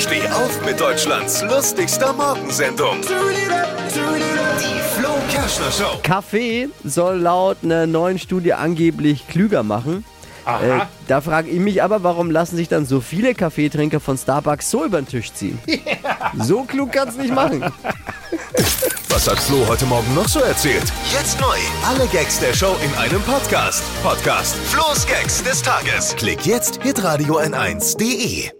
Steh auf mit Deutschlands lustigster Morgensendung. Die Flo Kerschner Show. Kaffee soll laut einer neuen Studie angeblich klüger machen. Äh, da frage ich mich aber, warum lassen sich dann so viele Kaffeetrinker von Starbucks so über den Tisch ziehen? So klug kann's nicht machen. Was hat Flo heute Morgen noch so erzählt? Jetzt neu. Alle Gags der Show in einem Podcast. Podcast Flo's Gags des Tages. Klick jetzt hitradio n1.de.